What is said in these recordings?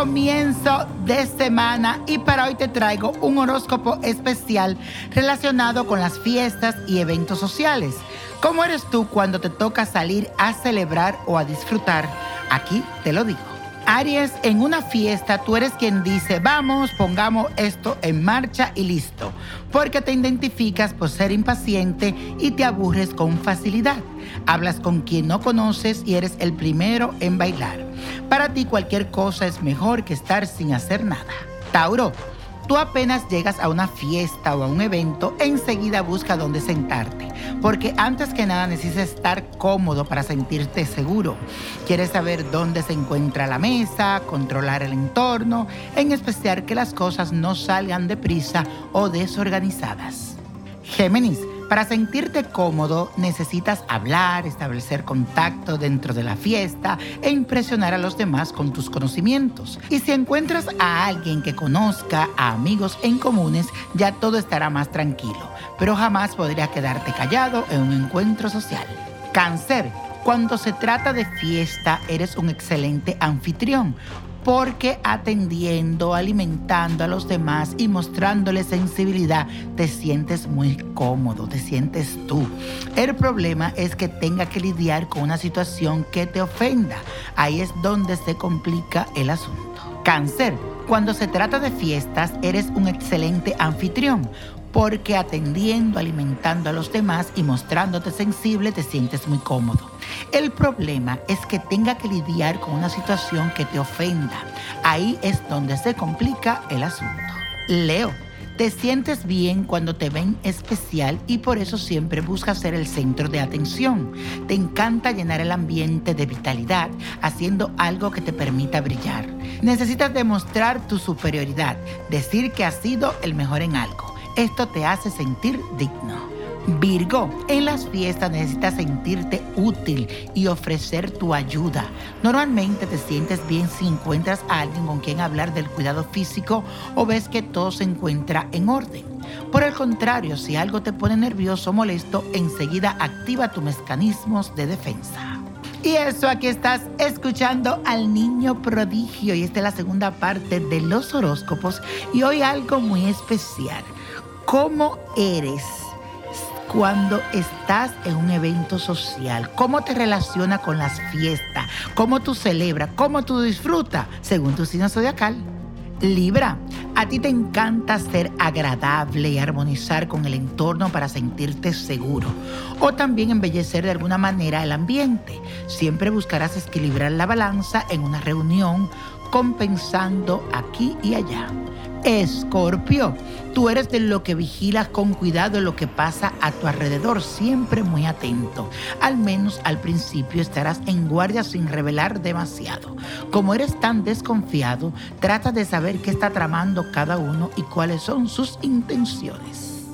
comienzo de semana y para hoy te traigo un horóscopo especial relacionado con las fiestas y eventos sociales. ¿Cómo eres tú cuando te toca salir a celebrar o a disfrutar? Aquí te lo digo. Aries, en una fiesta tú eres quien dice, vamos, pongamos esto en marcha y listo, porque te identificas por ser impaciente y te aburres con facilidad. Hablas con quien no conoces y eres el primero en bailar. Para ti cualquier cosa es mejor que estar sin hacer nada. Tauro, tú apenas llegas a una fiesta o a un evento, enseguida busca dónde sentarte, porque antes que nada necesitas estar cómodo para sentirte seguro. Quieres saber dónde se encuentra la mesa, controlar el entorno, en especial que las cosas no salgan deprisa o desorganizadas. Géminis, para sentirte cómodo necesitas hablar, establecer contacto dentro de la fiesta e impresionar a los demás con tus conocimientos. Y si encuentras a alguien que conozca a amigos en comunes, ya todo estará más tranquilo, pero jamás podría quedarte callado en un encuentro social. Cáncer. Cuando se trata de fiesta, eres un excelente anfitrión porque atendiendo, alimentando a los demás y mostrándoles sensibilidad, te sientes muy cómodo, te sientes tú. El problema es que tenga que lidiar con una situación que te ofenda. Ahí es donde se complica el asunto. Cáncer, cuando se trata de fiestas, eres un excelente anfitrión porque atendiendo, alimentando a los demás y mostrándote sensible te sientes muy cómodo. El problema es que tenga que lidiar con una situación que te ofenda. Ahí es donde se complica el asunto. Leo. Te sientes bien cuando te ven especial y por eso siempre buscas ser el centro de atención. Te encanta llenar el ambiente de vitalidad haciendo algo que te permita brillar. Necesitas demostrar tu superioridad, decir que has sido el mejor en algo. Esto te hace sentir digno. Virgo, en las fiestas necesitas sentirte útil y ofrecer tu ayuda. Normalmente te sientes bien si encuentras a alguien con quien hablar del cuidado físico o ves que todo se encuentra en orden. Por el contrario, si algo te pone nervioso o molesto, enseguida activa tus mecanismos de defensa. Y eso, aquí estás escuchando al niño prodigio y esta es la segunda parte de los horóscopos y hoy algo muy especial. ¿Cómo eres? Cuando estás en un evento social? ¿Cómo te relaciona con las fiestas? ¿Cómo tú celebras? ¿Cómo tú disfrutas? Según tu signo zodiacal. Libra, a ti te encanta ser agradable y armonizar con el entorno para sentirte seguro o también embellecer de alguna manera el ambiente. Siempre buscarás equilibrar la balanza en una reunión compensando aquí y allá. Escorpio, tú eres de lo que vigilas con cuidado lo que pasa a tu alrededor, siempre muy atento. Al menos al principio estarás en guardia sin revelar demasiado. Como eres tan desconfiado, trata de saber qué está tramando cada uno y cuáles son sus intenciones.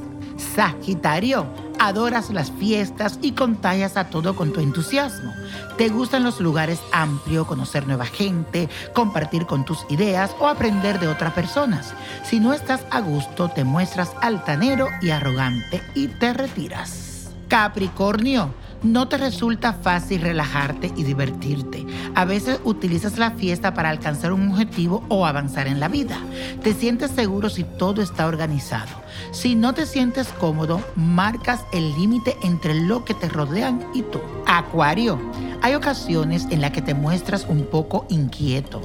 Sagitario, adoras las fiestas y contagias a todo con tu entusiasmo. Te gustan los lugares amplios, conocer nueva gente, compartir con tus ideas o aprender de otras personas. Si no estás a gusto, te muestras altanero y arrogante y te retiras. Capricornio no te resulta fácil relajarte y divertirte. A veces utilizas la fiesta para alcanzar un objetivo o avanzar en la vida. Te sientes seguro si todo está organizado. Si no te sientes cómodo, marcas el límite entre lo que te rodean y tú. Acuario, hay ocasiones en las que te muestras un poco inquieto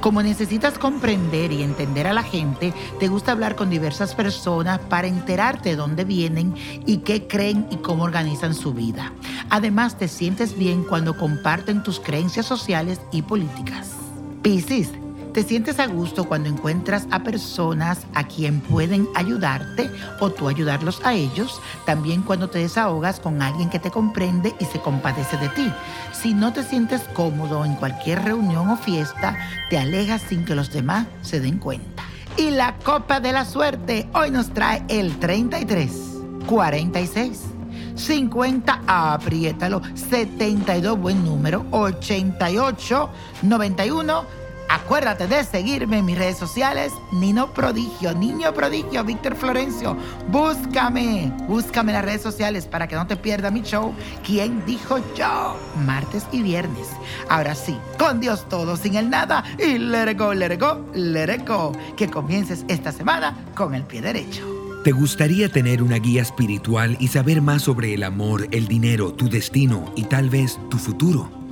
como necesitas comprender y entender a la gente, te gusta hablar con diversas personas para enterarte de dónde vienen y qué creen y cómo organizan su vida. Además, te sientes bien cuando comparten tus creencias sociales y políticas. Piscis, te sientes a gusto cuando encuentras a personas a quien pueden ayudarte o tú ayudarlos a ellos. También cuando te desahogas con alguien que te comprende y se compadece de ti. Si no te sientes cómodo en cualquier reunión o fiesta, te alejas sin que los demás se den cuenta. Y la copa de la suerte hoy nos trae el 33, 46. 50, apriétalo, 72, buen número, 88, 91 Acuérdate de seguirme en mis redes sociales, Nino Prodigio, Niño Prodigio, Víctor Florencio. Búscame, búscame en las redes sociales para que no te pierda mi show. ¿Quién dijo yo? Martes y viernes. Ahora sí, con Dios todo, sin el nada. Y let it go, let go, go. Que comiences esta semana con el pie derecho. ¿Te gustaría tener una guía espiritual y saber más sobre el amor, el dinero, tu destino y tal vez tu futuro?